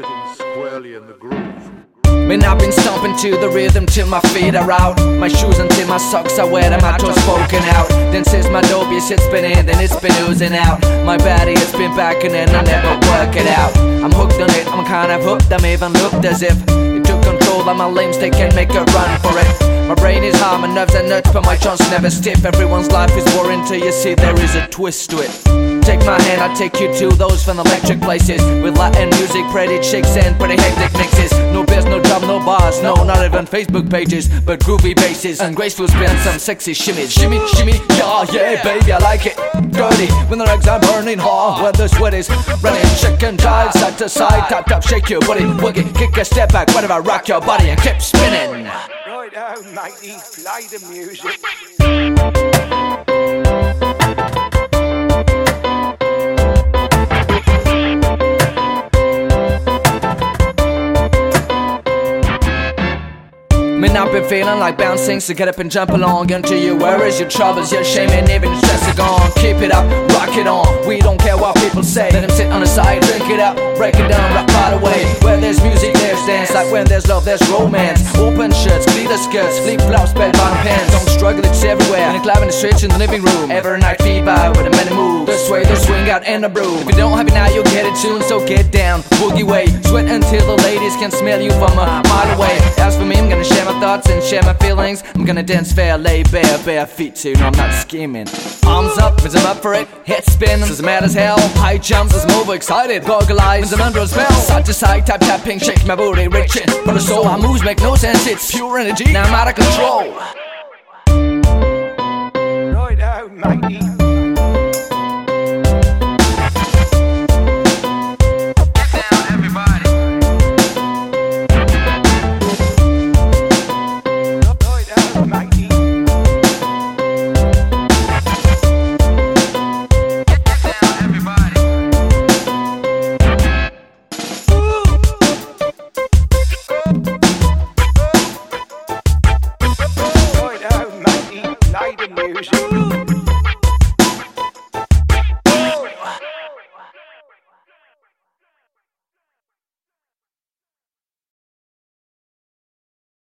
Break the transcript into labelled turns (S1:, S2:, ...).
S1: sitting squarely in the groove.
S2: Man, I've been stomping to the rhythm till my feet are out. My shoes until my socks are wet and my toes poking out. Then says my dope, yes, it's been in, then it's been oozing out. My body has been backing and I never work it out. I'm hooked on it, I'm kind of hooked, I'm even looked as if it took control of my limbs, they can make a run for it. My brain is hard, my nerves are nuts, but my joints never stiff. Everyone's life is boring till you see there is a twist to it. Take my hand, I'll take you to those fun electric places. With Latin music, pretty chicks and pretty hectic mixes. No biz, no drum, no bars, no, not even Facebook pages But groovy basses. And graceful spins, some sexy shimmies. Shimmy, shimmy, yeah, yeah, baby, I like it. Dirty, when the legs are burning hot When the sweat is running, chicken jive Side to side, tap, tap, shake your booty Wiggy, kick a step back, whatever, rock your body and keep spinning.
S3: Right now, matey, play the music.
S2: I've been feeling like bouncing, so get up and jump along into your worries, your troubles, your shame, and even your stress are gone. Keep it up, rock it on. We don't care what people say. Let them sit on the side, drink it up, break it down, rock right away. Where there's music, there's dance. Like when there's love, there's romance. Open shirts, glitter skirts, flip flops, bell bottom pants. Don't struggle, it's everywhere. In the club, in the streets, in the living room. Every night, fever with a many out, and the broom. If you don't have it now, you'll get it soon. So get down, boogie way, sweat until the ladies can smell you from a mile away. As for me, I'm gonna share my thoughts and share my feelings. I'm gonna dance fair, lay bare, bare feet too. No, I'm not scheming. Arms up, means I'm up for it. Head spin, says I'm mad as hell. High jumps, as I'm overexcited. Goggle eyes, I'm under a spell. Side to side, tap tapping, shake my booty, reaching. But the soul, my moves make no sense. It's pure energy. Now I'm out of control.
S3: Right oh, now, matey, Revolution.